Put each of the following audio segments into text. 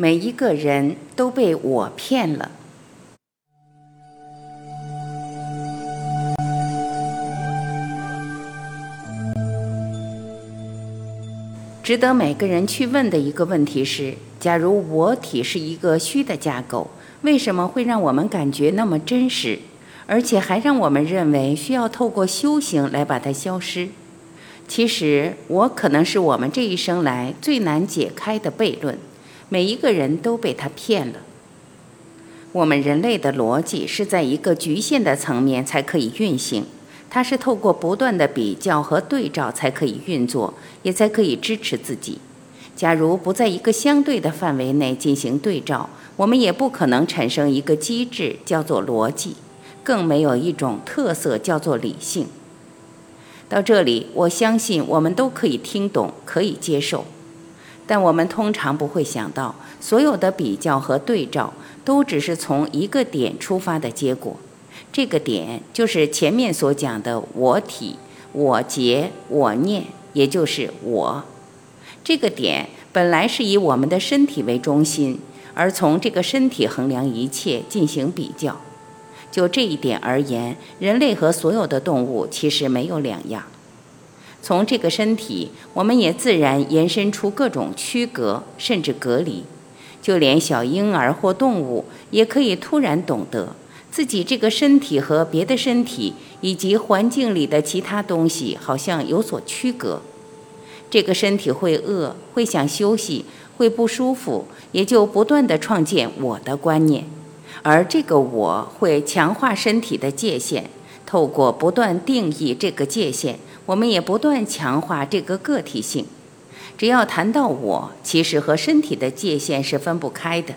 每一个人都被我骗了。值得每个人去问的一个问题是：假如我体是一个虚的架构，为什么会让我们感觉那么真实，而且还让我们认为需要透过修行来把它消失？其实，我可能是我们这一生来最难解开的悖论。每一个人都被他骗了。我们人类的逻辑是在一个局限的层面才可以运行。它是透过不断的比较和对照才可以运作，也才可以支持自己。假如不在一个相对的范围内进行对照，我们也不可能产生一个机制叫做逻辑，更没有一种特色叫做理性。到这里，我相信我们都可以听懂，可以接受。但我们通常不会想到，所有的比较和对照都只是从一个点出发的结果。这个点就是前面所讲的我体、我结、我念，也就是我。这个点本来是以我们的身体为中心，而从这个身体衡量一切，进行比较。就这一点而言，人类和所有的动物其实没有两样。从这个身体，我们也自然延伸出各种区隔，甚至隔离。就连小婴儿或动物，也可以突然懂得。自己这个身体和别的身体以及环境里的其他东西好像有所区隔。这个身体会饿，会想休息，会不舒服，也就不断的创建我的观念，而这个我会强化身体的界限。透过不断定义这个界限，我们也不断强化这个个体性。只要谈到我，其实和身体的界限是分不开的。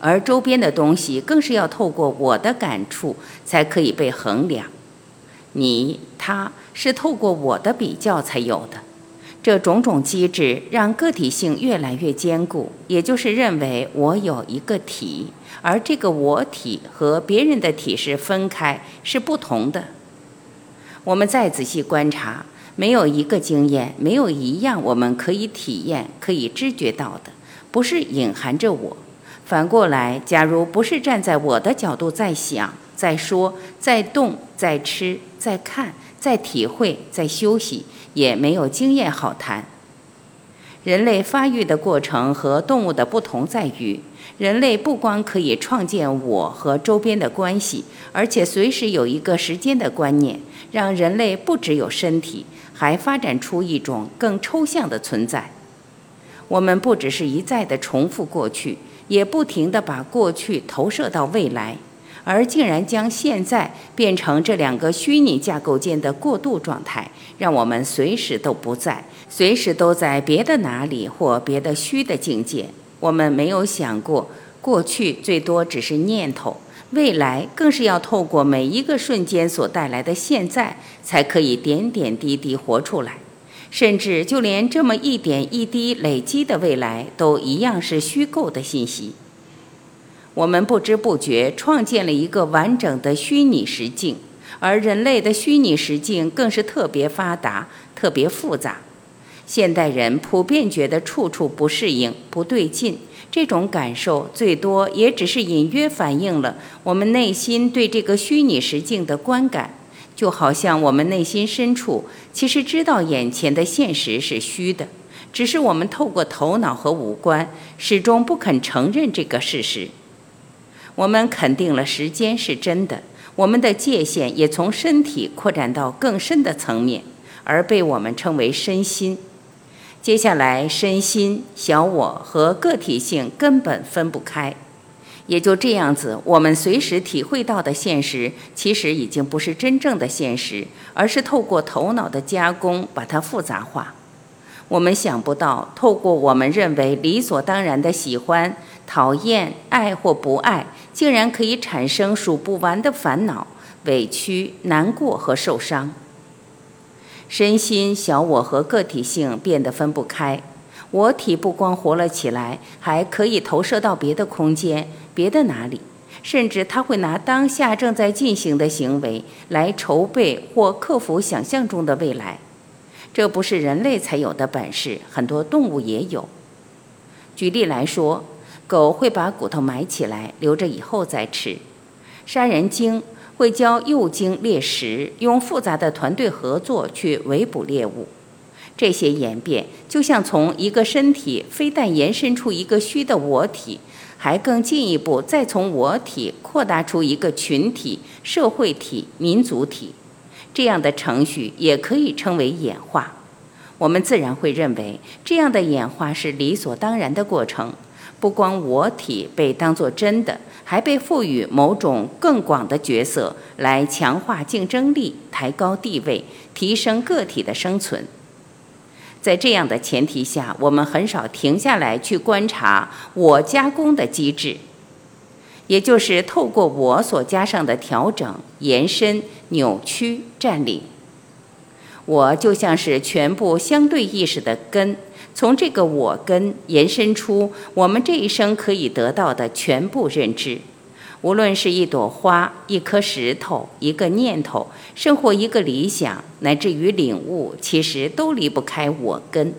而周边的东西更是要透过我的感触才可以被衡量，你他是透过我的比较才有的，这种种机制让个体性越来越坚固，也就是认为我有一个体，而这个我体和别人的体是分开是不同的。我们再仔细观察，没有一个经验，没有一样我们可以体验、可以知觉到的，不是隐含着我。反过来，假如不是站在我的角度在想、在说、在动、在吃、在看、在体会、在休息，也没有经验好谈。人类发育的过程和动物的不同在于，人类不光可以创建我和周边的关系，而且随时有一个时间的观念，让人类不只有身体，还发展出一种更抽象的存在。我们不只是一再的重复过去。也不停地把过去投射到未来，而竟然将现在变成这两个虚拟架构间的过渡状态，让我们随时都不在，随时都在别的哪里或别的虚的境界。我们没有想过，过去最多只是念头，未来更是要透过每一个瞬间所带来的现在，才可以点点滴滴活出来。甚至就连这么一点一滴累积的未来，都一样是虚构的信息。我们不知不觉创建了一个完整的虚拟实境，而人类的虚拟实境更是特别发达、特别复杂。现代人普遍觉得处处不适应、不对劲，这种感受最多也只是隐约反映了我们内心对这个虚拟实境的观感。就好像我们内心深处其实知道眼前的现实是虚的，只是我们透过头脑和五官始终不肯承认这个事实。我们肯定了时间是真的，我们的界限也从身体扩展到更深的层面，而被我们称为身心。接下来，身心、小我和个体性根本分不开。也就这样子，我们随时体会到的现实，其实已经不是真正的现实，而是透过头脑的加工把它复杂化。我们想不到，透过我们认为理所当然的喜欢、讨厌、爱或不爱，竟然可以产生数不完的烦恼、委屈、难过和受伤。身心、小我和个体性变得分不开。我体不光活了起来，还可以投射到别的空间、别的哪里，甚至他会拿当下正在进行的行为来筹备或克服想象中的未来。这不是人类才有的本事，很多动物也有。举例来说，狗会把骨头埋起来，留着以后再吃。杀人鲸会教幼鲸猎食，用复杂的团队合作去围捕猎物。这些演变就像从一个身体非但延伸出一个虚的我体，还更进一步再从我体扩大出一个群体、社会体、民族体。这样的程序也可以称为演化。我们自然会认为这样的演化是理所当然的过程。不光我体被当作真的，还被赋予某种更广的角色，来强化竞争力、抬高地位、提升个体的生存。在这样的前提下，我们很少停下来去观察我加工的机制，也就是透过我所加上的调整、延伸、扭曲、占领。我就像是全部相对意识的根，从这个我根延伸出我们这一生可以得到的全部认知。无论是一朵花、一颗石头、一个念头，甚或一个理想，乃至于领悟，其实都离不开我根。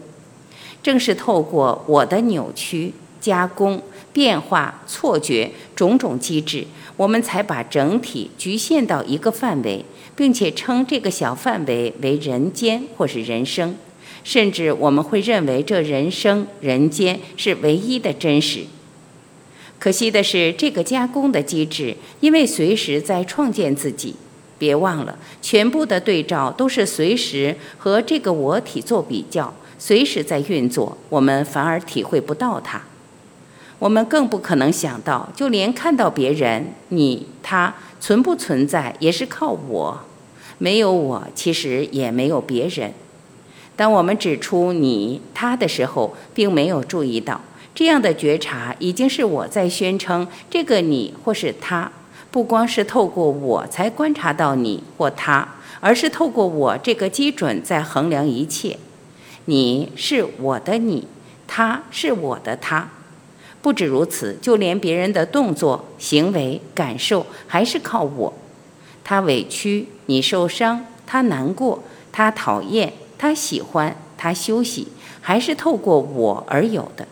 正是透过我的扭曲、加工、变化、错觉种种机制，我们才把整体局限到一个范围，并且称这个小范围为人间或是人生，甚至我们会认为这人生、人间是唯一的真实。可惜的是，这个加工的机制，因为随时在创建自己。别忘了，全部的对照都是随时和这个我体做比较，随时在运作。我们反而体会不到它，我们更不可能想到，就连看到别人、你、他存不存在，也是靠我。没有我，其实也没有别人。当我们指出你、他的时候，并没有注意到。这样的觉察已经是我在宣称这个你或是他，不光是透过我才观察到你或他，而是透过我这个基准在衡量一切。你是我的你，他是我的他。不止如此，就连别人的动作、行为、感受，还是靠我。他委屈，你受伤；他难过，他讨厌，他喜欢，他休息，还是透过我而有的。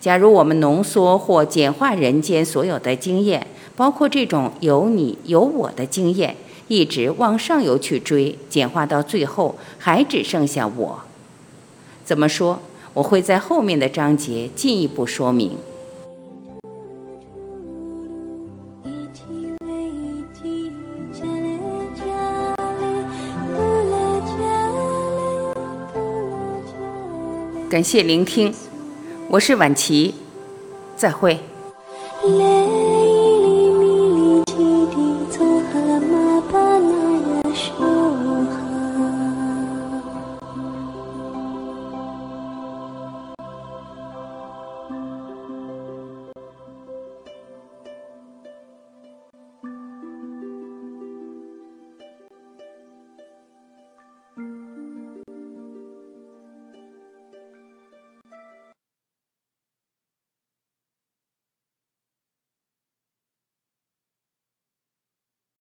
假如我们浓缩或简化人间所有的经验，包括这种有你有我的经验，一直往上游去追，简化到最后还只剩下我。怎么说？我会在后面的章节进一步说明。感谢聆听。我是婉琪，再会。